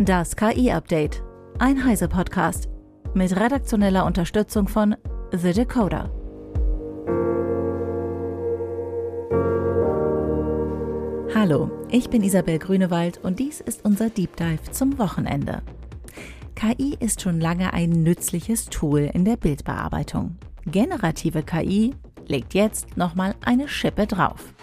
Das KI-Update. Ein Heise-Podcast. Mit redaktioneller Unterstützung von The Decoder. Hallo, ich bin Isabel Grünewald und dies ist unser Deep Dive zum Wochenende. KI ist schon lange ein nützliches Tool in der Bildbearbeitung. Generative KI legt jetzt nochmal eine Schippe drauf.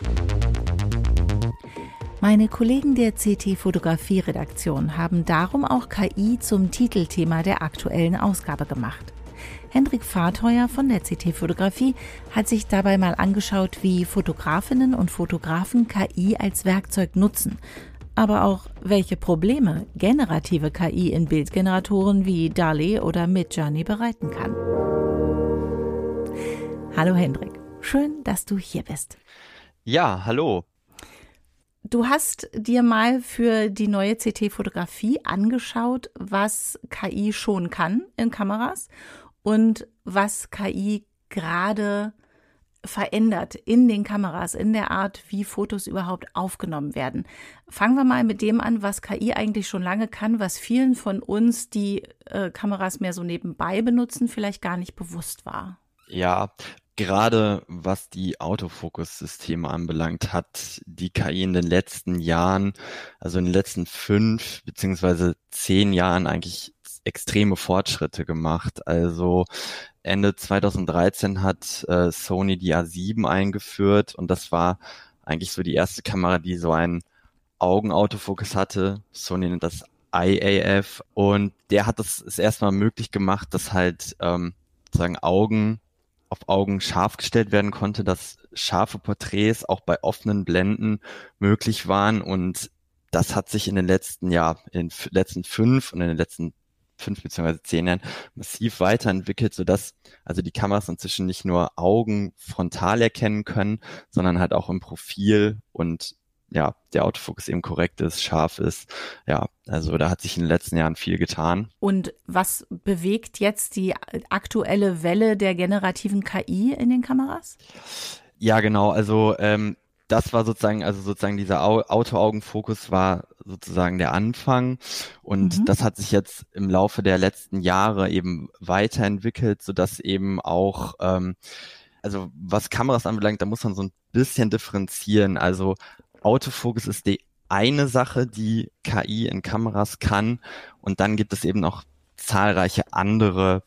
Meine Kollegen der CT Fotografie Redaktion haben darum auch KI zum Titelthema der aktuellen Ausgabe gemacht. Hendrik Fahrteuer von der CT Fotografie hat sich dabei mal angeschaut, wie Fotografinnen und Fotografen KI als Werkzeug nutzen, aber auch welche Probleme generative KI in Bildgeneratoren wie DALI oder Midjourney bereiten kann. Hallo Hendrik, schön, dass du hier bist. Ja, hallo. Du hast dir mal für die neue CT-Fotografie angeschaut, was KI schon kann in Kameras und was KI gerade verändert in den Kameras, in der Art, wie Fotos überhaupt aufgenommen werden. Fangen wir mal mit dem an, was KI eigentlich schon lange kann, was vielen von uns, die äh, Kameras mehr so nebenbei benutzen, vielleicht gar nicht bewusst war. Ja, Gerade was die Autofokus-Systeme anbelangt, hat die KI in den letzten Jahren, also in den letzten fünf beziehungsweise zehn Jahren eigentlich extreme Fortschritte gemacht. Also Ende 2013 hat äh, Sony die A7 eingeführt und das war eigentlich so die erste Kamera, die so einen Augenautofokus hatte. Sony nennt das IAF und der hat es erstmal möglich gemacht, dass halt ähm, sozusagen Augen auf Augen scharf gestellt werden konnte, dass scharfe Porträts auch bei offenen Blenden möglich waren. Und das hat sich in den letzten Jahr, in den letzten fünf und in den letzten fünf beziehungsweise zehn Jahren massiv weiterentwickelt, sodass also die Kameras inzwischen nicht nur Augen frontal erkennen können, sondern halt auch im Profil und ja, der Autofokus eben korrekt ist, scharf ist. Ja, also da hat sich in den letzten Jahren viel getan. Und was bewegt jetzt die aktuelle Welle der generativen KI in den Kameras? Ja, genau. Also ähm, das war sozusagen, also sozusagen dieser Autoaugenfokus war sozusagen der Anfang und mhm. das hat sich jetzt im Laufe der letzten Jahre eben weiterentwickelt, so dass eben auch ähm, also was Kameras anbelangt, da muss man so ein bisschen differenzieren. Also Autofokus ist die eine Sache, die KI in Kameras kann. Und dann gibt es eben noch zahlreiche andere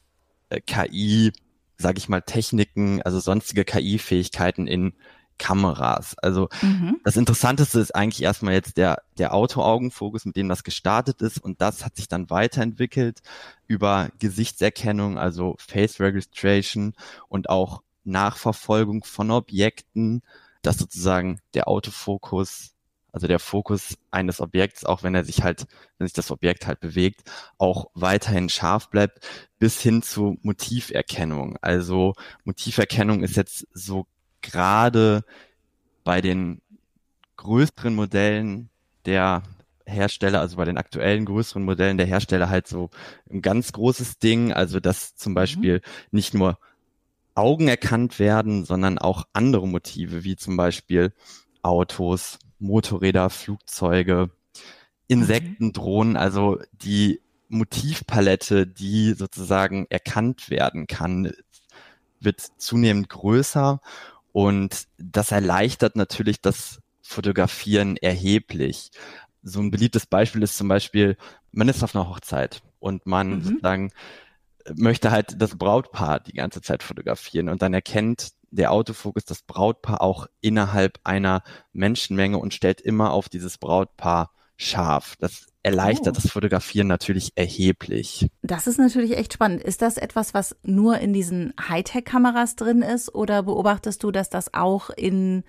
äh, KI, sage ich mal, Techniken, also sonstige KI-Fähigkeiten in Kameras. Also mhm. das Interessanteste ist eigentlich erstmal jetzt der, der Autoaugenfokus, mit dem das gestartet ist und das hat sich dann weiterentwickelt über Gesichtserkennung, also Face Registration und auch Nachverfolgung von Objekten dass sozusagen der Autofokus, also der Fokus eines Objekts, auch wenn er sich halt, wenn sich das Objekt halt bewegt, auch weiterhin scharf bleibt, bis hin zu Motiverkennung. Also Motiverkennung ist jetzt so gerade bei den größeren Modellen der Hersteller, also bei den aktuellen größeren Modellen der Hersteller halt so ein ganz großes Ding, also dass zum mhm. Beispiel nicht nur Augen erkannt werden, sondern auch andere Motive, wie zum Beispiel Autos, Motorräder, Flugzeuge, Insekten, mhm. Drohnen, also die Motivpalette, die sozusagen erkannt werden kann, wird zunehmend größer und das erleichtert natürlich das Fotografieren erheblich. So ein beliebtes Beispiel ist zum Beispiel, man ist auf einer Hochzeit und man mhm. sozusagen möchte halt das Brautpaar die ganze Zeit fotografieren und dann erkennt der Autofokus das Brautpaar auch innerhalb einer Menschenmenge und stellt immer auf dieses Brautpaar scharf. Das erleichtert oh. das Fotografieren natürlich erheblich. Das ist natürlich echt spannend. Ist das etwas, was nur in diesen Hightech-Kameras drin ist oder beobachtest du, dass das auch in,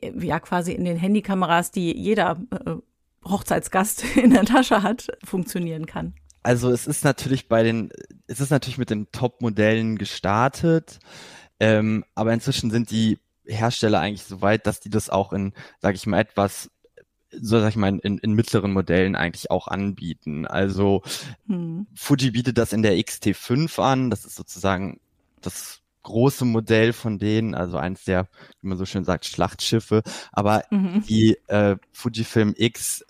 ja, quasi in den Handykameras, die jeder äh, Hochzeitsgast in der Tasche hat, funktionieren kann? Also es ist natürlich bei den, es ist natürlich mit den Top-Modellen gestartet, ähm, aber inzwischen sind die Hersteller eigentlich so weit, dass die das auch in, sage ich mal, etwas so sag ich mal, in, in mittleren Modellen eigentlich auch anbieten. Also hm. Fuji bietet das in der XT5 an, das ist sozusagen das große Modell von denen, also eins der, wie man so schön sagt, Schlachtschiffe. Aber mhm. die äh, Fujifilm X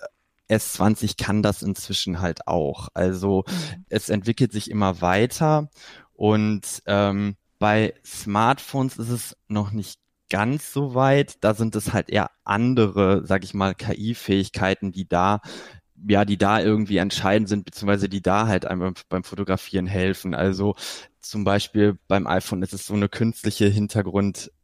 S20 kann das inzwischen halt auch. Also mhm. es entwickelt sich immer weiter und ähm, bei Smartphones ist es noch nicht ganz so weit. Da sind es halt eher andere, sag ich mal, KI-Fähigkeiten, die da ja, die da irgendwie entscheidend sind, beziehungsweise die da halt einem beim Fotografieren helfen. Also zum Beispiel beim iPhone ist es so eine künstliche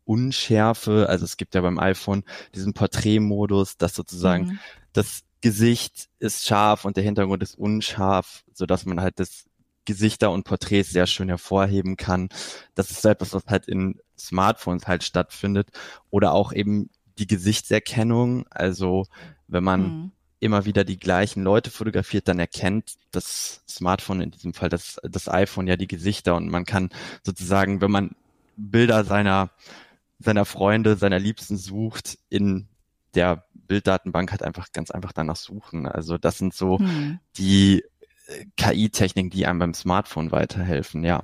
Hintergrundunschärfe. Also es gibt ja beim iPhone diesen Porträtmodus, dass sozusagen mhm. das Gesicht ist scharf und der Hintergrund ist unscharf, so dass man halt das Gesichter und Porträts sehr schön hervorheben kann. Das ist etwas, was halt in Smartphones halt stattfindet. Oder auch eben die Gesichtserkennung. Also wenn man mhm. immer wieder die gleichen Leute fotografiert, dann erkennt das Smartphone, in diesem Fall das, das iPhone, ja die Gesichter und man kann sozusagen, wenn man Bilder seiner, seiner Freunde, seiner Liebsten sucht, in der Bilddatenbank halt einfach ganz einfach danach suchen. Also das sind so mhm. die KI-Techniken, die einem beim Smartphone weiterhelfen, ja.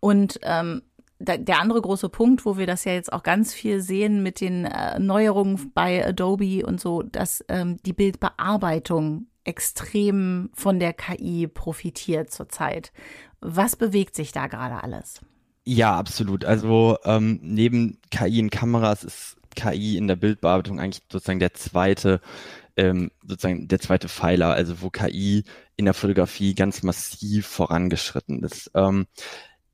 Und ähm, der andere große Punkt, wo wir das ja jetzt auch ganz viel sehen mit den äh, Neuerungen bei Adobe und so, dass ähm, die Bildbearbeitung extrem von der KI profitiert zurzeit. Was bewegt sich da gerade alles? Ja, absolut. Also ähm, neben KI in Kameras ist KI in der Bildbearbeitung eigentlich sozusagen der zweite ähm, sozusagen der zweite Pfeiler, also wo KI in der Fotografie ganz massiv vorangeschritten ist. Ähm,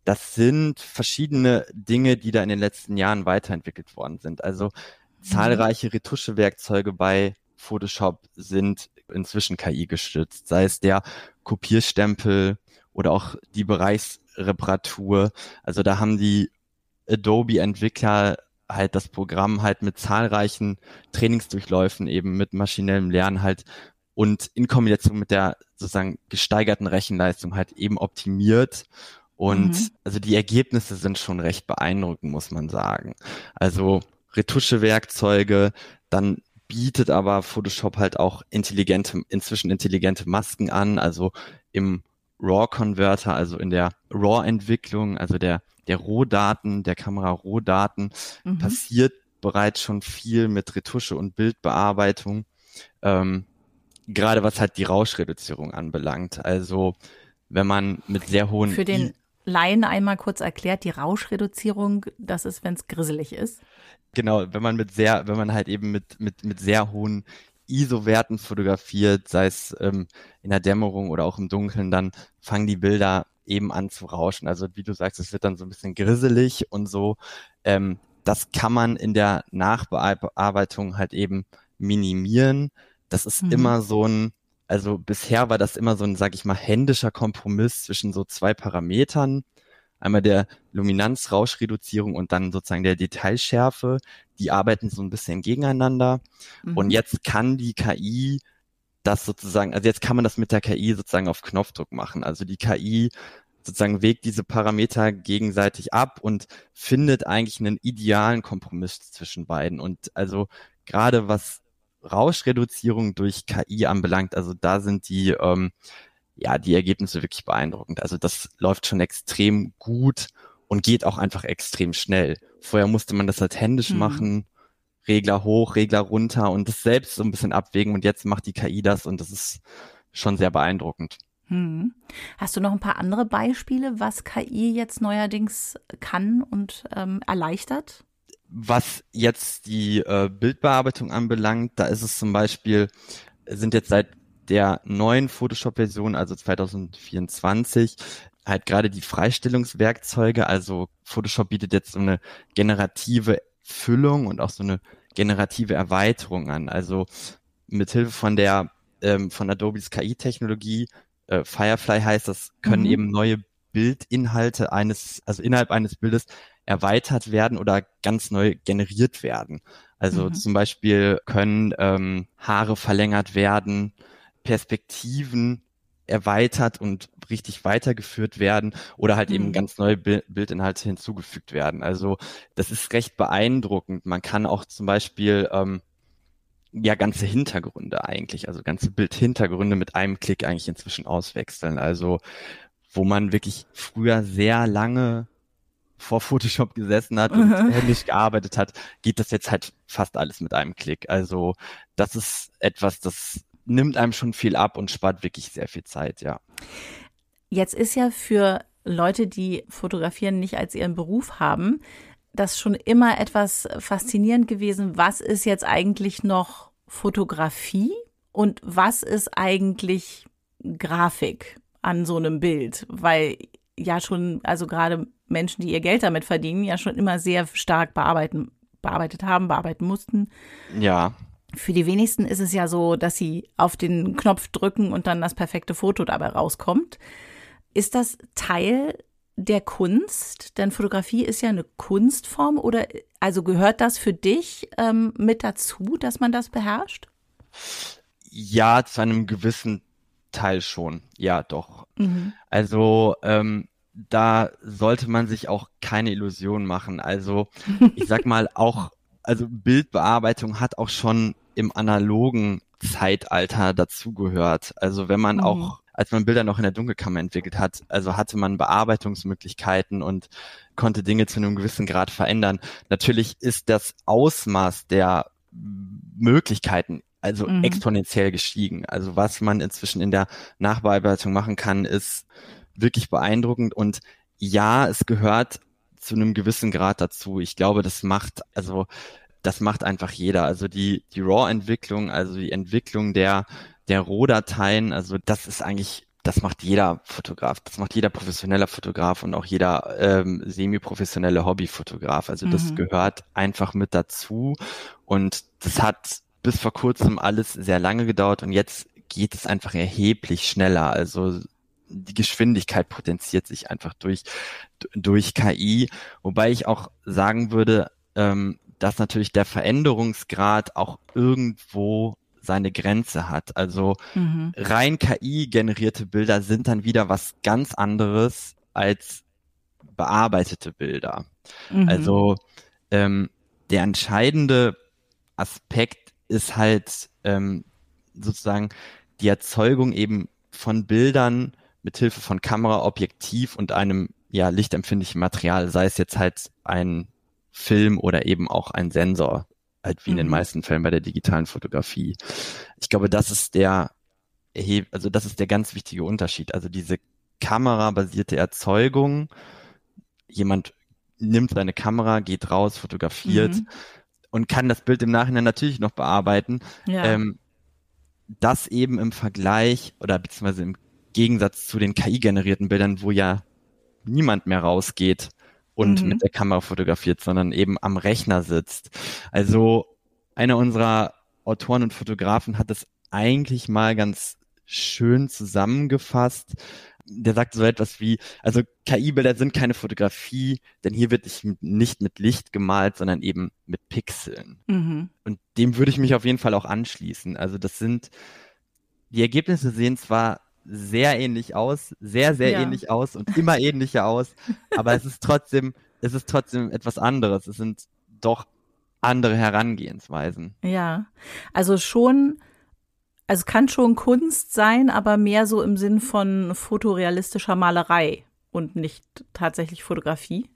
das sind verschiedene Dinge, die da in den letzten Jahren weiterentwickelt worden sind. Also mhm. zahlreiche Retuschewerkzeuge bei Photoshop sind inzwischen KI gestützt, sei es der Kopierstempel oder auch die Bereichsreparatur. Also da haben die Adobe-Entwickler halt das Programm halt mit zahlreichen Trainingsdurchläufen eben mit maschinellem Lernen halt und in Kombination mit der sozusagen gesteigerten Rechenleistung halt eben optimiert. Und mhm. also die Ergebnisse sind schon recht beeindruckend, muss man sagen. Also Retuschewerkzeuge, dann bietet aber Photoshop halt auch intelligente, inzwischen intelligente Masken an, also im RAW-Converter, also in der RAW-Entwicklung, also der der Rohdaten, der Kamera-Rohdaten mhm. passiert bereits schon viel mit Retusche und Bildbearbeitung. Ähm, gerade was halt die Rauschreduzierung anbelangt. Also wenn man mit sehr hohen für den Laien einmal kurz erklärt, die Rauschreduzierung, das ist, wenn es grisselig ist. Genau, wenn man mit sehr, wenn man halt eben mit mit mit sehr hohen ISO-Werten fotografiert, sei es ähm, in der Dämmerung oder auch im Dunkeln, dann fangen die Bilder eben an zu rauschen. Also wie du sagst, es wird dann so ein bisschen grisselig und so. Ähm, das kann man in der Nachbearbeitung halt eben minimieren. Das ist mhm. immer so ein, also bisher war das immer so ein, sag ich mal, händischer Kompromiss zwischen so zwei Parametern. Einmal der Luminanz-Rauschreduzierung und dann sozusagen der Detailschärfe. Die arbeiten so ein bisschen gegeneinander. Mhm. Und jetzt kann die KI das sozusagen, also jetzt kann man das mit der KI sozusagen auf Knopfdruck machen. Also die KI sozusagen wägt diese Parameter gegenseitig ab und findet eigentlich einen idealen Kompromiss zwischen beiden. Und also gerade was Rauschreduzierung durch KI anbelangt, also da sind die, ähm, ja, die Ergebnisse wirklich beeindruckend. Also das läuft schon extrem gut und geht auch einfach extrem schnell. Vorher musste man das halt händisch mhm. machen Regler hoch, Regler runter und das selbst so ein bisschen abwägen und jetzt macht die KI das und das ist schon sehr beeindruckend. Hm. Hast du noch ein paar andere Beispiele, was KI jetzt neuerdings kann und ähm, erleichtert? Was jetzt die äh, Bildbearbeitung anbelangt, da ist es zum Beispiel, sind jetzt seit der neuen Photoshop-Version, also 2024, halt gerade die Freistellungswerkzeuge. Also Photoshop bietet jetzt so eine generative Füllung und auch so eine generative Erweiterung an. Also mithilfe von der ähm, von Adobes KI-Technologie, äh, Firefly heißt das, können mhm. eben neue Bildinhalte eines, also innerhalb eines Bildes erweitert werden oder ganz neu generiert werden. Also mhm. zum Beispiel können ähm, Haare verlängert werden, Perspektiven erweitert und richtig weitergeführt werden oder halt mhm. eben ganz neue Bildinhalte hinzugefügt werden. Also das ist recht beeindruckend. Man kann auch zum Beispiel ähm, ja ganze Hintergründe eigentlich, also ganze Bildhintergründe mit einem Klick eigentlich inzwischen auswechseln. Also wo man wirklich früher sehr lange vor Photoshop gesessen hat und mhm. händisch gearbeitet hat, geht das jetzt halt fast alles mit einem Klick. Also das ist etwas, das nimmt einem schon viel ab und spart wirklich sehr viel Zeit, ja. Jetzt ist ja für Leute, die fotografieren, nicht als ihren Beruf haben, das schon immer etwas faszinierend gewesen. Was ist jetzt eigentlich noch Fotografie und was ist eigentlich Grafik an so einem Bild? Weil ja schon, also gerade Menschen, die ihr Geld damit verdienen, ja schon immer sehr stark bearbeiten, bearbeitet haben, bearbeiten mussten. Ja. Für die wenigsten ist es ja so, dass sie auf den Knopf drücken und dann das perfekte Foto dabei rauskommt. Ist das Teil der Kunst? Denn Fotografie ist ja eine Kunstform oder also gehört das für dich ähm, mit dazu, dass man das beherrscht? Ja, zu einem gewissen Teil schon. Ja, doch. Mhm. Also ähm, da sollte man sich auch keine Illusionen machen. Also ich sag mal auch, also Bildbearbeitung hat auch schon im analogen Zeitalter dazugehört. Also wenn man mhm. auch, als man Bilder noch in der Dunkelkammer entwickelt hat, also hatte man Bearbeitungsmöglichkeiten und konnte Dinge zu einem gewissen Grad verändern. Natürlich ist das Ausmaß der Möglichkeiten also mhm. exponentiell gestiegen. Also was man inzwischen in der Nachbearbeitung machen kann, ist wirklich beeindruckend und ja, es gehört zu einem gewissen Grad dazu. Ich glaube, das macht, also das macht einfach jeder. Also die, die RAW-Entwicklung, also die Entwicklung der, der Rohdateien, also das ist eigentlich, das macht jeder Fotograf, das macht jeder professioneller Fotograf und auch jeder ähm, semi-professionelle Hobbyfotograf. Also das mhm. gehört einfach mit dazu und das hat bis vor kurzem alles sehr lange gedauert und jetzt geht es einfach erheblich schneller. Also die Geschwindigkeit potenziert sich einfach durch, durch KI, wobei ich auch sagen würde, ähm, dass natürlich der Veränderungsgrad auch irgendwo seine Grenze hat. Also mhm. rein KI-generierte Bilder sind dann wieder was ganz anderes als bearbeitete Bilder. Mhm. Also ähm, der entscheidende Aspekt ist halt ähm, sozusagen die Erzeugung eben von Bildern mit Hilfe von Kamera, Objektiv und einem ja lichtempfindlichen Material, sei es jetzt halt ein Film oder eben auch ein Sensor, halt wie in den mhm. meisten Fällen bei der digitalen Fotografie. Ich glaube, das ist der also das ist der ganz wichtige Unterschied. Also diese kamerabasierte Erzeugung, jemand nimmt seine Kamera, geht raus, fotografiert mhm und kann das Bild im Nachhinein natürlich noch bearbeiten. Ja. Ähm, das eben im Vergleich oder beziehungsweise im Gegensatz zu den KI-generierten Bildern, wo ja niemand mehr rausgeht und mhm. mit der Kamera fotografiert, sondern eben am Rechner sitzt. Also einer unserer Autoren und Fotografen hat es eigentlich mal ganz schön zusammengefasst der sagt so etwas wie, also KI-Bilder sind keine Fotografie, denn hier wird nicht mit Licht gemalt, sondern eben mit Pixeln. Mhm. Und dem würde ich mich auf jeden Fall auch anschließen. Also das sind, die Ergebnisse sehen zwar sehr ähnlich aus, sehr, sehr ja. ähnlich aus und immer ähnlicher aus, aber es ist trotzdem, es ist trotzdem etwas anderes. Es sind doch andere Herangehensweisen. Ja, also schon also es kann schon Kunst sein, aber mehr so im Sinn von fotorealistischer Malerei und nicht tatsächlich Fotografie.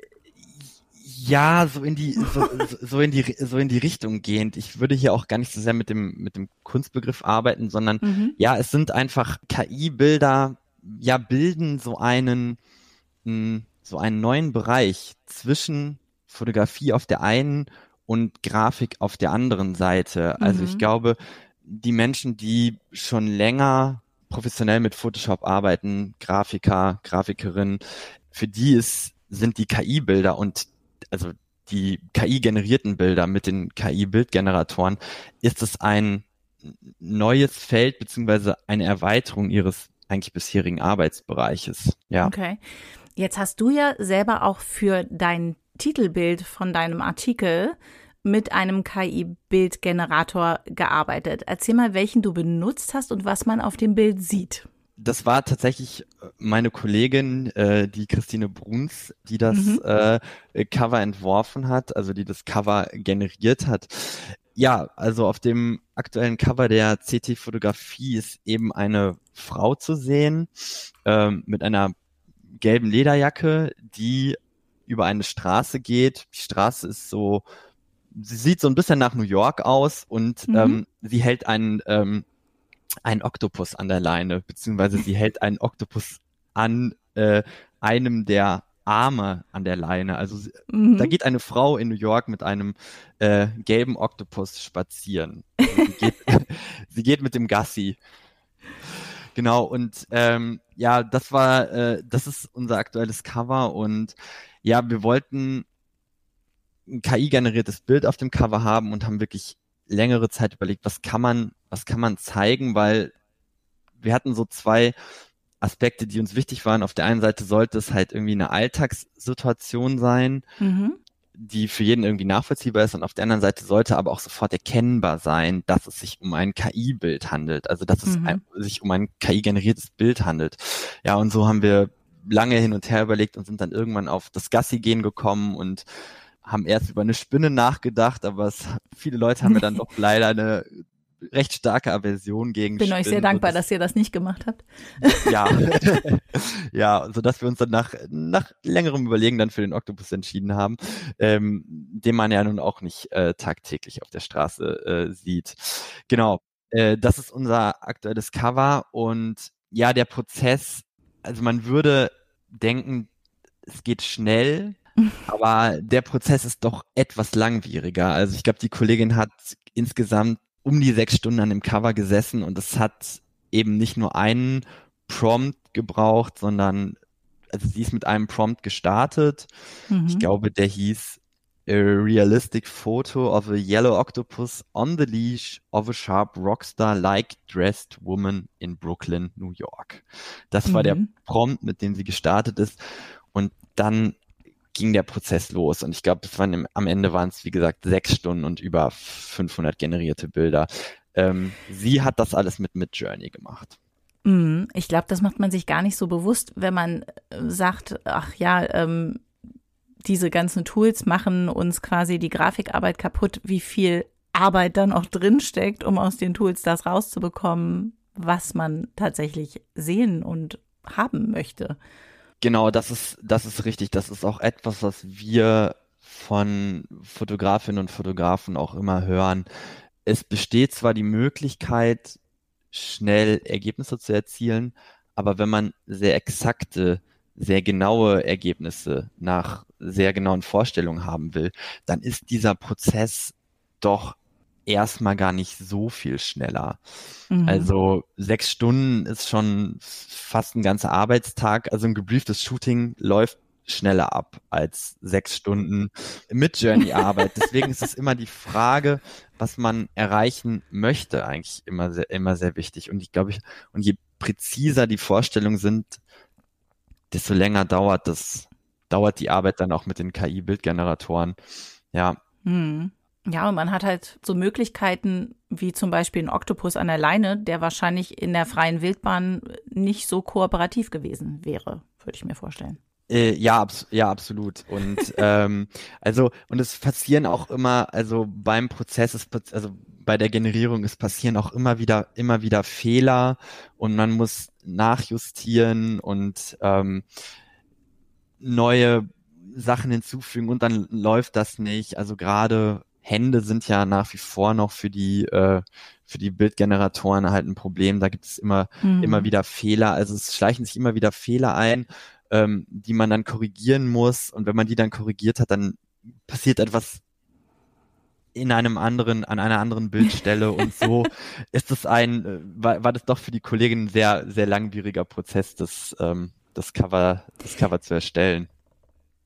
Ja, so in die so, so in die so in die Richtung gehend. Ich würde hier auch gar nicht so sehr mit dem mit dem Kunstbegriff arbeiten, sondern mhm. ja, es sind einfach KI-Bilder, ja bilden so einen hm, so einen neuen Bereich zwischen Fotografie auf der einen und Grafik auf der anderen Seite. Also mhm. ich glaube, die Menschen, die schon länger professionell mit Photoshop arbeiten, Grafiker, Grafikerinnen, für die ist, sind die KI-Bilder und also die KI-generierten Bilder mit den KI-Bildgeneratoren, ist es ein neues Feld beziehungsweise eine Erweiterung ihres eigentlich bisherigen Arbeitsbereiches. Ja. Okay. Jetzt hast du ja selber auch für dein Titelbild von deinem Artikel mit einem KI-Bildgenerator gearbeitet. Erzähl mal, welchen du benutzt hast und was man auf dem Bild sieht. Das war tatsächlich äh, meine Kollegin, äh, die Christine Bruns, die das mhm. äh, Cover entworfen hat, also die das Cover generiert hat. Ja, also auf dem aktuellen Cover der CT-Fotografie ist eben eine Frau zu sehen ähm, mit einer gelben Lederjacke, die über eine Straße geht. Die Straße ist so sie sieht so ein bisschen nach New York aus und mhm. ähm, sie hält einen, ähm, einen Oktopus an der Leine, beziehungsweise sie hält einen Oktopus an äh, einem der Arme an der Leine. Also mhm. da geht eine Frau in New York mit einem äh, gelben Oktopus spazieren. Also sie, geht, sie geht mit dem Gassi. Genau, und ähm, ja, das war, äh, das ist unser aktuelles Cover und ja, wir wollten ein KI-generiertes Bild auf dem Cover haben und haben wirklich längere Zeit überlegt, was kann man, was kann man zeigen, weil wir hatten so zwei Aspekte, die uns wichtig waren. Auf der einen Seite sollte es halt irgendwie eine Alltagssituation sein, mhm. die für jeden irgendwie nachvollziehbar ist und auf der anderen Seite sollte aber auch sofort erkennbar sein, dass es sich um ein KI-Bild handelt, also dass es mhm. ein, sich um ein KI-generiertes Bild handelt. Ja, und so haben wir lange hin und her überlegt und sind dann irgendwann auf das Gassi-Gehen gekommen und haben erst über eine Spinne nachgedacht, aber es, viele Leute haben mir dann doch leider eine recht starke Aversion gegen Bin Spinnen, euch sehr dankbar, dass ihr das nicht gemacht habt. Ja, ja, so dass wir uns dann nach, nach längerem Überlegen dann für den Oktopus entschieden haben, ähm, den man ja nun auch nicht äh, tagtäglich auf der Straße äh, sieht. Genau, äh, das ist unser aktuelles Cover und ja, der Prozess, also man würde denken, es geht schnell, aber der Prozess ist doch etwas langwieriger. Also ich glaube, die Kollegin hat insgesamt um die sechs Stunden an dem Cover gesessen und es hat eben nicht nur einen Prompt gebraucht, sondern also sie ist mit einem Prompt gestartet. Mhm. Ich glaube, der hieß A realistic photo of a yellow octopus on the leash of a sharp rockstar-like dressed woman in Brooklyn, New York. Das mhm. war der mhm. Prompt, mit dem sie gestartet ist. Und dann ging der Prozess los. Und ich glaube, am Ende waren es, wie gesagt, sechs Stunden und über 500 generierte Bilder. Ähm, sie hat das alles mit Midjourney gemacht. Mhm. Ich glaube, das macht man sich gar nicht so bewusst, wenn man äh, sagt, ach ja, ähm, diese ganzen Tools machen uns quasi die Grafikarbeit kaputt, wie viel Arbeit dann auch drinsteckt, um aus den Tools das rauszubekommen, was man tatsächlich sehen und haben möchte. Genau, das ist, das ist richtig. Das ist auch etwas, was wir von Fotografinnen und Fotografen auch immer hören. Es besteht zwar die Möglichkeit, schnell Ergebnisse zu erzielen, aber wenn man sehr exakte, sehr genaue Ergebnisse nach sehr genauen Vorstellungen haben will, dann ist dieser Prozess doch erstmal gar nicht so viel schneller. Mhm. Also sechs Stunden ist schon fast ein ganzer Arbeitstag. Also ein gebrieftes Shooting läuft schneller ab als sechs Stunden mit Journey-Arbeit. Deswegen ist es immer die Frage, was man erreichen möchte, eigentlich immer sehr, immer sehr wichtig. Und ich glaube, ich, und je präziser die Vorstellungen sind, desto länger dauert das, dauert die Arbeit dann auch mit den KI-Bildgeneratoren. Ja. Hm. Ja, und man hat halt so Möglichkeiten wie zum Beispiel ein Oktopus an der Leine, der wahrscheinlich in der freien Wildbahn nicht so kooperativ gewesen wäre, würde ich mir vorstellen. Äh, ja, abs ja, absolut. Und ähm, also und es passieren auch immer, also beim Prozess ist also bei der Generierung es passieren auch immer wieder immer wieder Fehler und man muss nachjustieren und ähm, neue Sachen hinzufügen und dann läuft das nicht. Also gerade Hände sind ja nach wie vor noch für die äh, für die Bildgeneratoren halt ein Problem. Da gibt es immer mhm. immer wieder Fehler. Also es schleichen sich immer wieder Fehler ein, ähm, die man dann korrigieren muss. Und wenn man die dann korrigiert hat, dann passiert etwas in einem anderen, an einer anderen Bildstelle und so ist es ein, äh, war, war das doch für die Kollegin ein sehr, sehr langwieriger Prozess, das, ähm, das Cover, das Cover zu erstellen.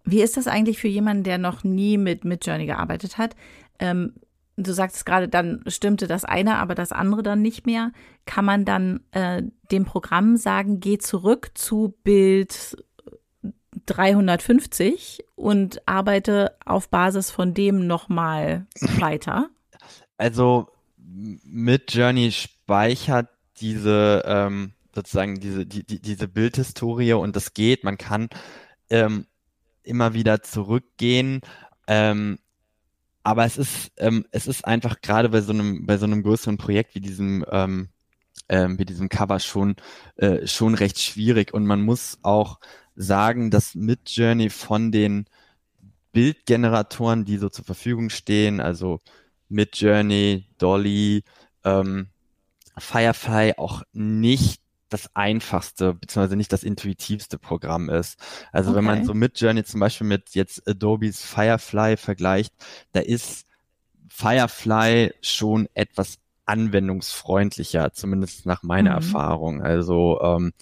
Wie ist das eigentlich für jemanden, der noch nie mit Midjourney gearbeitet hat? Ähm, du sagst gerade, dann stimmte das eine, aber das andere dann nicht mehr. Kann man dann äh, dem Programm sagen, geh zurück zu Bild 350 und arbeite auf Basis von dem nochmal weiter? Also Midjourney speichert diese ähm, sozusagen diese die, die, diese Bildhistorie und das geht. Man kann ähm, immer wieder zurückgehen. Ähm, aber es ist, ähm, es ist einfach gerade bei so einem, bei so einem größeren Projekt wie diesem, ähm, ähm, wie diesem Cover schon, äh, schon recht schwierig. Und man muss auch sagen, dass Midjourney von den Bildgeneratoren, die so zur Verfügung stehen, also Midjourney, Dolly, ähm, Firefly auch nicht das einfachste beziehungsweise nicht das intuitivste Programm ist. Also okay. wenn man so mit Journey zum Beispiel mit jetzt Adobes Firefly vergleicht, da ist Firefly schon etwas anwendungsfreundlicher, zumindest nach meiner mhm. Erfahrung. Also ähm,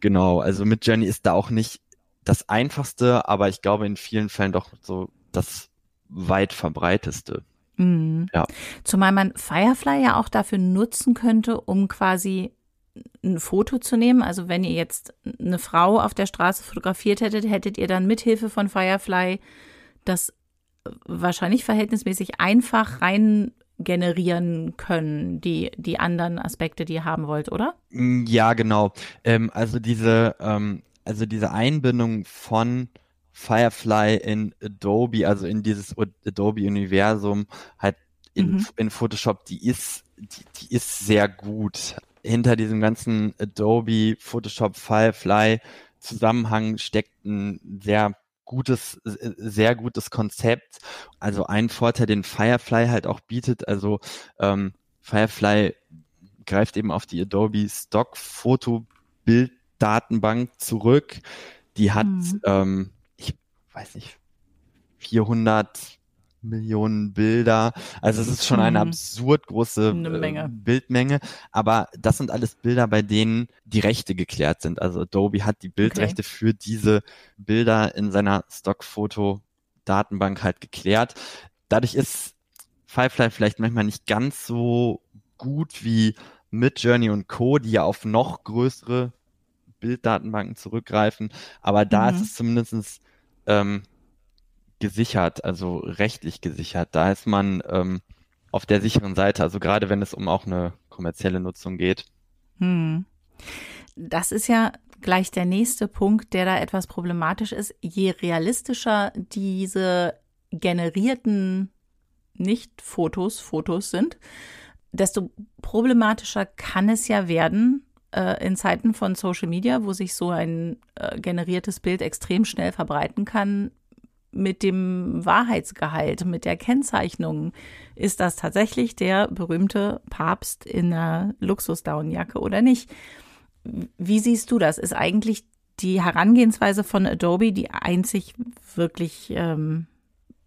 genau, also mit Journey ist da auch nicht das einfachste, aber ich glaube in vielen Fällen doch so das weit verbreiteste. Mhm. Ja. Zumal man Firefly ja auch dafür nutzen könnte, um quasi ein Foto zu nehmen. Also wenn ihr jetzt eine Frau auf der Straße fotografiert hättet, hättet ihr dann mithilfe von Firefly das wahrscheinlich verhältnismäßig einfach rein generieren können, die, die anderen Aspekte, die ihr haben wollt, oder? Ja, genau. Ähm, also diese, ähm, also diese Einbindung von Firefly in Adobe, also in dieses Adobe-Universum, halt in, mhm. in Photoshop, die ist, die, die ist sehr gut. Hinter diesem ganzen Adobe, Photoshop, Firefly Zusammenhang steckt ein sehr gutes, sehr gutes Konzept. Also ein Vorteil, den Firefly halt auch bietet, also ähm, Firefly greift eben auf die Adobe Stock Foto Bilddatenbank zurück. Die hat mhm. ähm, weiß nicht, 400 Millionen Bilder. Also es ist schon eine mhm. absurd große eine äh, Bildmenge. Aber das sind alles Bilder, bei denen die Rechte geklärt sind. Also Adobe hat die Bildrechte okay. für diese Bilder in seiner Stockfoto-Datenbank halt geklärt. Dadurch ist Firefly vielleicht manchmal nicht ganz so gut wie Midjourney und Co., die ja auf noch größere Bilddatenbanken zurückgreifen. Aber da mhm. ist es zumindestens ähm, gesichert, also rechtlich gesichert. Da ist man ähm, auf der sicheren Seite, also gerade wenn es um auch eine kommerzielle Nutzung geht. Hm. Das ist ja gleich der nächste Punkt, der da etwas problematisch ist. Je realistischer diese generierten Nicht-Fotos, Fotos sind, desto problematischer kann es ja werden, äh, in Zeiten von Social Media, wo sich so ein äh, generiertes Bild extrem schnell verbreiten kann, mit dem Wahrheitsgehalt, mit der Kennzeichnung, ist das tatsächlich der berühmte Papst in einer Luxusdaunenjacke oder nicht? Wie siehst du das? Ist eigentlich die Herangehensweise von Adobe die einzig wirklich ähm,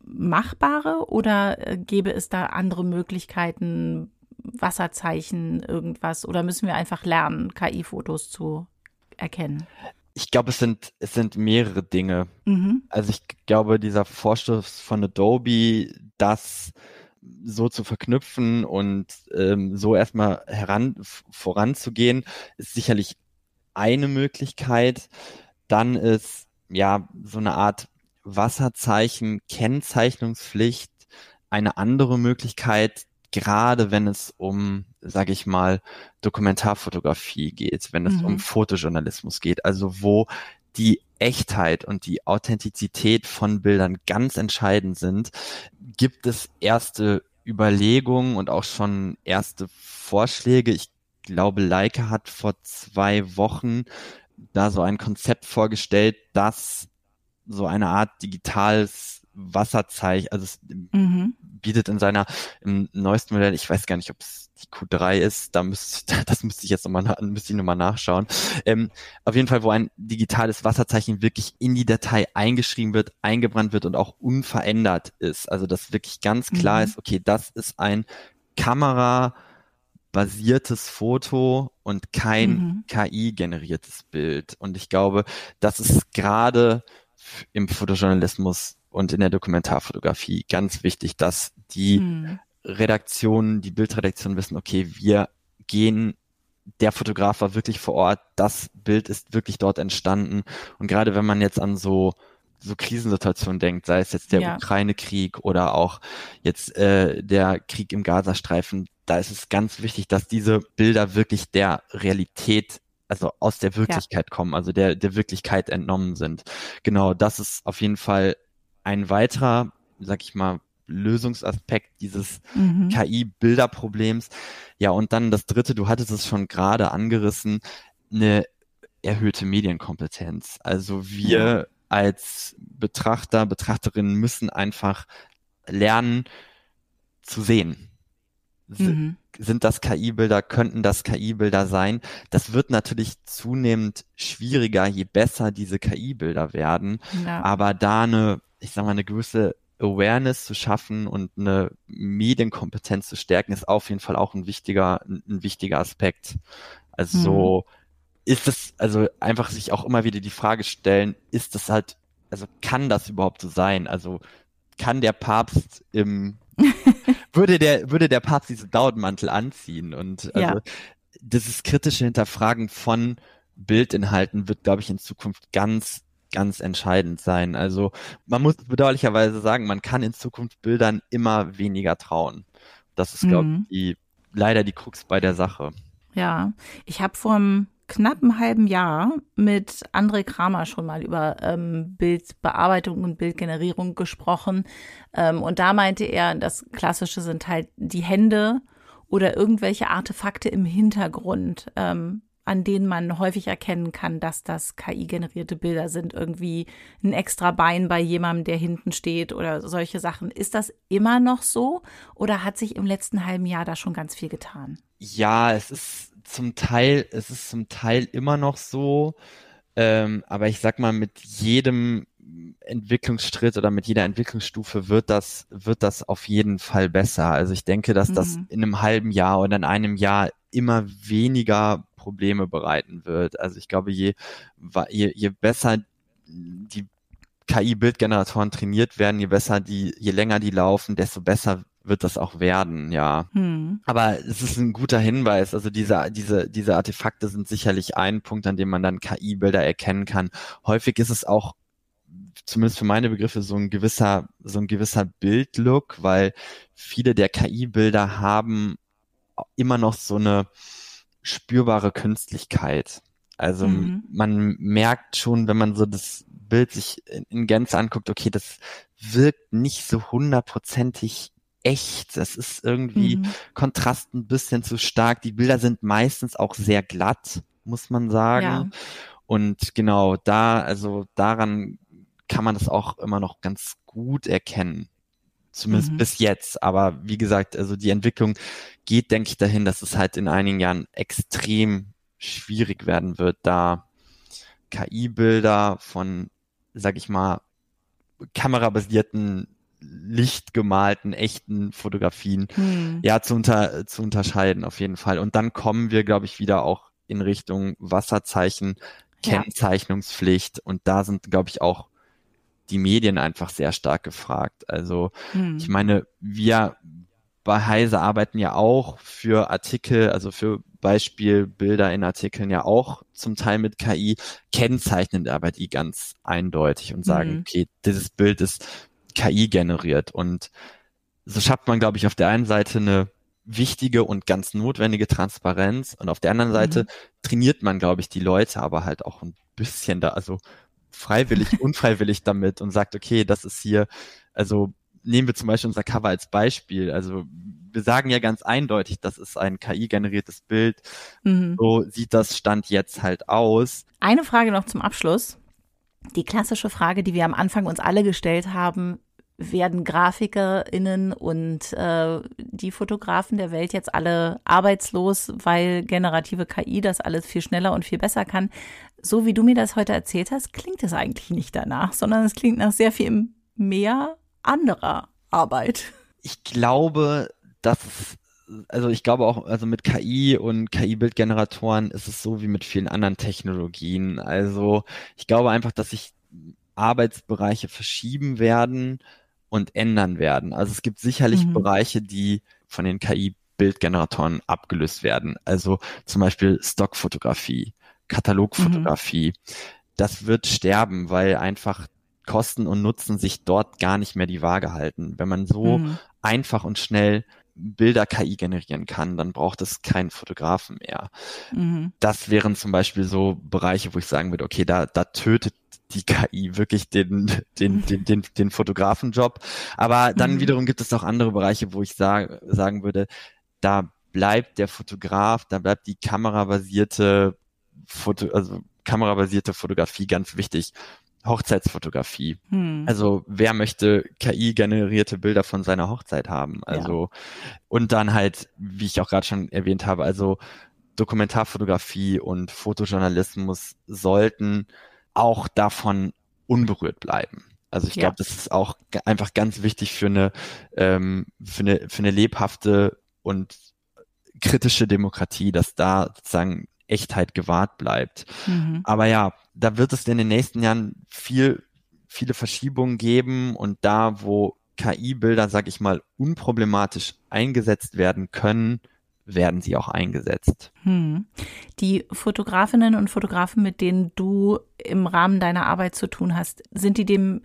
machbare oder äh, gäbe es da andere Möglichkeiten, Wasserzeichen, irgendwas? Oder müssen wir einfach lernen, KI-Fotos zu erkennen? Ich glaube, es sind, es sind mehrere Dinge. Mhm. Also ich glaube, dieser Vorstoß von Adobe, das so zu verknüpfen und ähm, so erstmal heran voranzugehen, ist sicherlich eine Möglichkeit. Dann ist ja so eine Art Wasserzeichen, Kennzeichnungspflicht eine andere Möglichkeit, gerade wenn es um, sage ich mal, Dokumentarfotografie geht, wenn es mhm. um Fotojournalismus geht, also wo die Echtheit und die Authentizität von Bildern ganz entscheidend sind, gibt es erste Überlegungen und auch schon erste Vorschläge. Ich glaube, Leica hat vor zwei Wochen da so ein Konzept vorgestellt, das so eine Art digitales Wasserzeichen, also mhm. Bietet in seiner, im neuesten Modell, ich weiß gar nicht, ob es die Q3 ist, da müsste, das müsste ich jetzt nochmal, müsste ich nochmal nachschauen. Ähm, auf jeden Fall, wo ein digitales Wasserzeichen wirklich in die Datei eingeschrieben wird, eingebrannt wird und auch unverändert ist. Also, dass wirklich ganz klar mhm. ist, okay, das ist ein Kamera, basiertes Foto und kein mhm. KI-generiertes Bild. Und ich glaube, das ist gerade im Fotojournalismus und in der Dokumentarfotografie ganz wichtig, dass die hm. Redaktionen, die Bildredaktion wissen, okay, wir gehen, der Fotograf war wirklich vor Ort, das Bild ist wirklich dort entstanden. Und gerade wenn man jetzt an so so Krisensituationen denkt, sei es jetzt der ja. Ukraine-Krieg oder auch jetzt äh, der Krieg im Gazastreifen, da ist es ganz wichtig, dass diese Bilder wirklich der Realität also aus der Wirklichkeit ja. kommen, also der, der Wirklichkeit entnommen sind. Genau, das ist auf jeden Fall ein weiterer, sag ich mal, Lösungsaspekt dieses mhm. KI-Bilderproblems. Ja, und dann das dritte, du hattest es schon gerade angerissen, eine erhöhte Medienkompetenz. Also wir als Betrachter, Betrachterinnen müssen einfach lernen zu sehen. mhm. sind das KI-Bilder, könnten das KI-Bilder sein. Das wird natürlich zunehmend schwieriger, je besser diese KI-Bilder werden. Ja. Aber da eine, ich sag mal, eine gewisse Awareness zu schaffen und eine Medienkompetenz zu stärken, ist auf jeden Fall auch ein wichtiger, ein wichtiger Aspekt. Also so mhm. ist es, also einfach sich auch immer wieder die Frage stellen, ist das halt, also kann das überhaupt so sein? Also kann der Papst im würde der, würde der Papst diesen Daumenmantel anziehen. Und also, ja. dieses kritische Hinterfragen von Bildinhalten wird, glaube ich, in Zukunft ganz, ganz entscheidend sein. Also man muss bedauerlicherweise sagen, man kann in Zukunft Bildern immer weniger trauen. Das ist, glaube ich, mhm. die, leider die Krux bei der Sache. Ja, ich habe vor einem knappen halben Jahr mit André Kramer schon mal über ähm, Bildbearbeitung und Bildgenerierung gesprochen. Ähm, und da meinte er, das Klassische sind halt die Hände oder irgendwelche Artefakte im Hintergrund, ähm, an denen man häufig erkennen kann, dass das KI-generierte Bilder sind. Irgendwie ein extra Bein bei jemandem, der hinten steht oder solche Sachen. Ist das immer noch so oder hat sich im letzten halben Jahr da schon ganz viel getan? Ja, es ist zum Teil, es ist zum Teil immer noch so, ähm, aber ich sag mal, mit jedem Entwicklungsschritt oder mit jeder Entwicklungsstufe wird das, wird das auf jeden Fall besser. Also ich denke, dass mhm. das in einem halben Jahr oder in einem Jahr immer weniger Probleme bereiten wird. Also ich glaube, je, je, je besser die KI-Bildgeneratoren trainiert werden, je besser die, je länger die laufen, desto besser wird das auch werden, ja. Hm. Aber es ist ein guter Hinweis. Also diese, diese, diese Artefakte sind sicherlich ein Punkt, an dem man dann KI-Bilder erkennen kann. Häufig ist es auch zumindest für meine Begriffe so ein gewisser, so ein gewisser Bildlook, weil viele der KI-Bilder haben immer noch so eine spürbare Künstlichkeit. Also mhm. man merkt schon, wenn man so das Bild sich in, in Gänze anguckt, okay, das wirkt nicht so hundertprozentig echt. Das ist irgendwie mhm. Kontrast ein bisschen zu stark. Die Bilder sind meistens auch sehr glatt, muss man sagen. Ja. Und genau da, also daran kann man das auch immer noch ganz gut erkennen. Zumindest mhm. bis jetzt. Aber wie gesagt, also die Entwicklung geht, denke ich, dahin, dass es halt in einigen Jahren extrem schwierig werden wird, da KI-Bilder von, sag ich mal, kamerabasierten lichtgemalten, echten Fotografien hm. ja zu, unter, zu unterscheiden auf jeden Fall. Und dann kommen wir, glaube ich, wieder auch in Richtung Wasserzeichen, Kennzeichnungspflicht. Und da sind, glaube ich, auch die Medien einfach sehr stark gefragt. Also hm. ich meine, wir bei Heise arbeiten ja auch für Artikel, also für Beispielbilder in Artikeln ja auch zum Teil mit KI, kennzeichnen aber die ganz eindeutig und sagen, mhm. okay, dieses Bild ist KI generiert. Und so schafft man, glaube ich, auf der einen Seite eine wichtige und ganz notwendige Transparenz und auf der anderen Seite mhm. trainiert man, glaube ich, die Leute aber halt auch ein bisschen da, also freiwillig, unfreiwillig damit und sagt, okay, das ist hier, also nehmen wir zum Beispiel unser Cover als Beispiel. Also wir sagen ja ganz eindeutig, das ist ein KI-generiertes Bild. Mhm. So sieht das Stand jetzt halt aus. Eine Frage noch zum Abschluss. Die klassische Frage, die wir am Anfang uns alle gestellt haben, werden GrafikerInnen und äh, die Fotografen der Welt jetzt alle arbeitslos, weil generative KI das alles viel schneller und viel besser kann. So wie du mir das heute erzählt hast, klingt es eigentlich nicht danach, sondern es klingt nach sehr viel mehr anderer Arbeit. Ich glaube, dass also ich glaube auch, also mit KI und KI-Bildgeneratoren ist es so wie mit vielen anderen Technologien. Also ich glaube einfach, dass sich Arbeitsbereiche verschieben werden und ändern werden. Also es gibt sicherlich mhm. Bereiche, die von den KI-Bildgeneratoren abgelöst werden. Also zum Beispiel Stockfotografie, Katalogfotografie. Mhm. Das wird sterben, weil einfach Kosten und Nutzen sich dort gar nicht mehr die Waage halten. Wenn man so mhm. einfach und schnell Bilder KI generieren kann, dann braucht es keinen Fotografen mehr. Mhm. Das wären zum Beispiel so Bereiche, wo ich sagen würde, okay, da, da tötet die KI wirklich den, den, den, den, den Fotografenjob. Aber dann mhm. wiederum gibt es auch andere Bereiche, wo ich sag, sagen würde, da bleibt der Fotograf, da bleibt die kamerabasierte Foto, also kamerabasierte Fotografie ganz wichtig. Hochzeitsfotografie. Hm. Also wer möchte KI-generierte Bilder von seiner Hochzeit haben? Also ja. und dann halt, wie ich auch gerade schon erwähnt habe, also Dokumentarfotografie und Fotojournalismus sollten auch davon unberührt bleiben. Also ich ja. glaube, das ist auch einfach ganz wichtig für eine, ähm, für eine, für eine lebhafte und kritische Demokratie, dass da sozusagen Echtheit gewahrt bleibt. Mhm. Aber ja, da wird es in den nächsten Jahren viel, viele Verschiebungen geben und da, wo KI-Bilder, sag ich mal, unproblematisch eingesetzt werden können, werden sie auch eingesetzt. Hm. Die Fotografinnen und Fotografen, mit denen du im Rahmen deiner Arbeit zu tun hast, sind die dem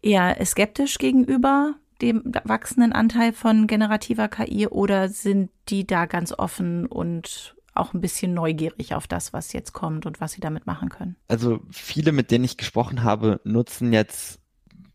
eher skeptisch gegenüber dem wachsenden Anteil von generativer KI oder sind die da ganz offen und auch ein bisschen neugierig auf das, was jetzt kommt und was sie damit machen können? Also viele, mit denen ich gesprochen habe, nutzen jetzt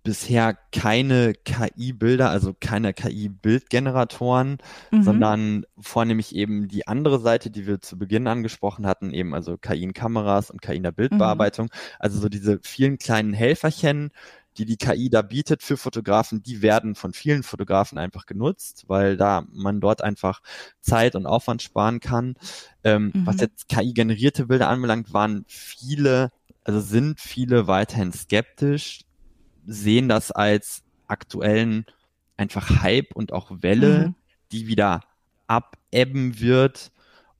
bisher keine KI-Bilder, also keine KI-Bildgeneratoren, mhm. sondern vornehmlich eben die andere Seite, die wir zu Beginn angesprochen hatten, eben also KI in Kameras und KI in der Bildbearbeitung. Mhm. Also so diese vielen kleinen Helferchen, die die KI da bietet für Fotografen, die werden von vielen Fotografen einfach genutzt, weil da man dort einfach Zeit und Aufwand sparen kann. Ähm, mhm. Was jetzt KI-generierte Bilder anbelangt, waren viele, also sind viele weiterhin skeptisch, sehen das als aktuellen einfach Hype und auch Welle, mhm. die wieder abebben wird.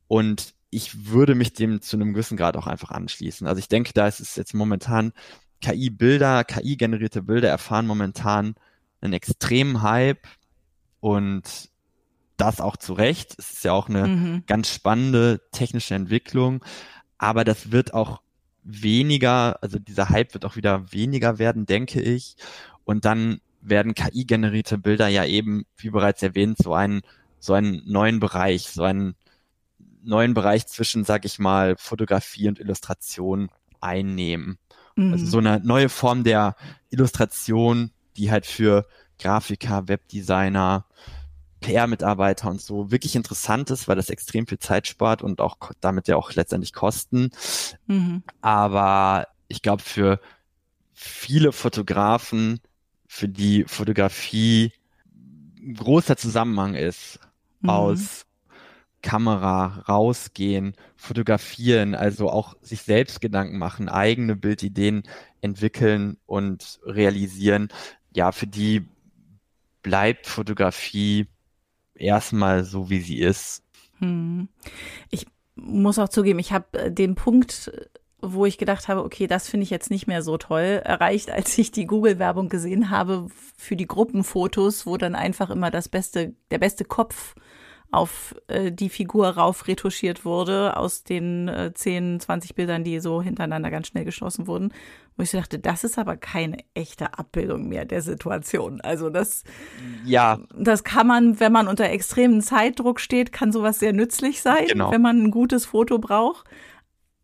Und ich würde mich dem zu einem gewissen Grad auch einfach anschließen. Also ich denke, da ist es jetzt momentan KI-Bilder, KI-generierte Bilder erfahren momentan einen extremen Hype und das auch zu Recht. Es ist ja auch eine mhm. ganz spannende technische Entwicklung, aber das wird auch weniger, also dieser Hype wird auch wieder weniger werden, denke ich. Und dann werden KI-generierte Bilder ja eben, wie bereits erwähnt, so einen, so einen neuen Bereich, so einen neuen Bereich zwischen, sag ich mal, Fotografie und Illustration einnehmen. Mhm. Also so eine neue Form der Illustration, die halt für Grafiker, Webdesigner, PR-Mitarbeiter und so wirklich interessant ist, weil das extrem viel Zeit spart und auch damit ja auch letztendlich Kosten. Mhm. Aber ich glaube, für viele Fotografen, für die Fotografie ein großer Zusammenhang ist mhm. aus Kamera rausgehen, fotografieren, also auch sich selbst Gedanken machen, eigene Bildideen entwickeln und realisieren. Ja, für die bleibt Fotografie erstmal so, wie sie ist. Hm. Ich muss auch zugeben, ich habe äh, den Punkt, wo ich gedacht habe, okay, das finde ich jetzt nicht mehr so toll, erreicht, als ich die Google-Werbung gesehen habe für die Gruppenfotos, wo dann einfach immer das beste, der beste Kopf auf äh, die Figur rauf retuschiert wurde aus den äh, 10, 20 Bildern, die so hintereinander ganz schnell geschossen wurden. Wo ich dachte, das ist aber keine echte Abbildung mehr der Situation. Also das, ja. das kann man, wenn man unter extremen Zeitdruck steht, kann sowas sehr nützlich sein, genau. wenn man ein gutes Foto braucht.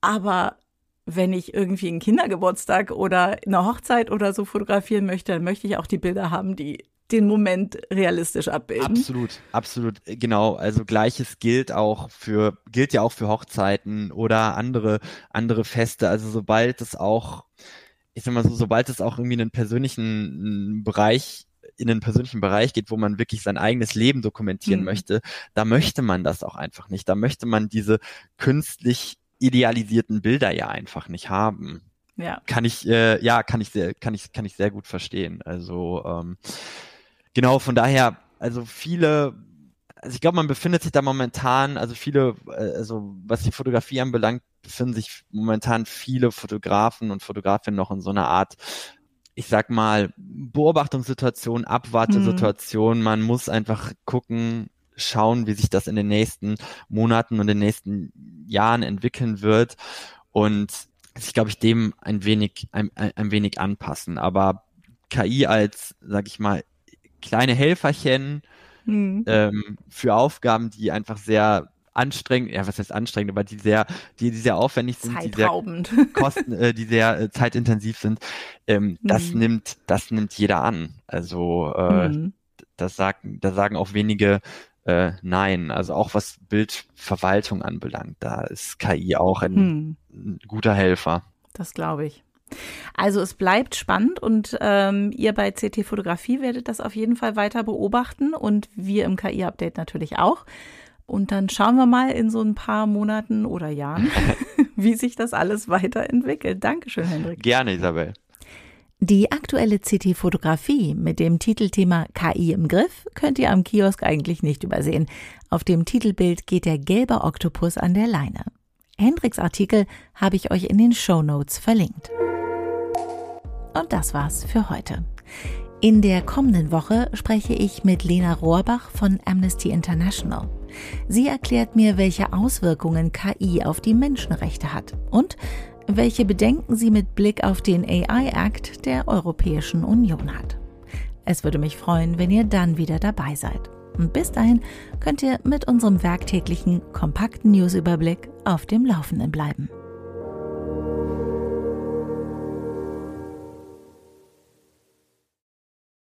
Aber wenn ich irgendwie einen Kindergeburtstag oder eine Hochzeit oder so fotografieren möchte, dann möchte ich auch die Bilder haben, die den Moment realistisch abbilden. Absolut, absolut, genau. Also gleiches gilt auch für, gilt ja auch für Hochzeiten oder andere, andere Feste. Also sobald es auch, ich sag mal so, sobald es auch irgendwie einen persönlichen Bereich in den persönlichen Bereich geht, wo man wirklich sein eigenes Leben dokumentieren mhm. möchte, da möchte man das auch einfach nicht. Da möchte man diese künstlich idealisierten Bilder ja einfach nicht haben. Ja. Kann ich, äh, ja, kann ich sehr, kann ich, kann ich sehr gut verstehen. Also ähm, genau, von daher, also viele, also ich glaube, man befindet sich da momentan, also viele, äh, also was die Fotografie anbelangt, befinden sich momentan viele Fotografen und Fotografinnen noch in so einer Art, ich sag mal, Beobachtungssituation, Abwartesituation. Mhm. Man muss einfach gucken, schauen, wie sich das in den nächsten Monaten und den nächsten Jahren entwickeln wird und sich, glaube ich, dem ein wenig, ein, ein wenig anpassen. Aber KI als, sag ich mal, kleine Helferchen mhm. ähm, für Aufgaben, die einfach sehr anstrengend, ja, was heißt anstrengend, aber die sehr, die, die sehr aufwendig sind, die sehr kosten, äh, die sehr äh, zeitintensiv sind, ähm, mhm. das nimmt, das nimmt jeder an. Also äh, mhm. das sagen, da sagen auch wenige äh, nein. Also auch was Bildverwaltung anbelangt, da ist KI auch ein, mhm. ein guter Helfer. Das glaube ich. Also es bleibt spannend und ähm, ihr bei CT Fotografie werdet das auf jeden Fall weiter beobachten und wir im KI-Update natürlich auch. Und dann schauen wir mal in so ein paar Monaten oder Jahren, wie sich das alles weiterentwickelt. Dankeschön, Hendrik. Gerne, Isabel. Die aktuelle CT-Fotografie mit dem Titelthema KI im Griff könnt ihr am Kiosk eigentlich nicht übersehen. Auf dem Titelbild geht der gelbe Oktopus an der Leine. Hendriks Artikel habe ich euch in den Show Notes verlinkt. Und das war's für heute. In der kommenden Woche spreche ich mit Lena Rohrbach von Amnesty International. Sie erklärt mir, welche Auswirkungen KI auf die Menschenrechte hat und welche Bedenken sie mit Blick auf den AI Act der Europäischen Union hat. Es würde mich freuen, wenn ihr dann wieder dabei seid. Und bis dahin könnt ihr mit unserem werktäglichen kompakten Newsüberblick auf dem Laufenden bleiben.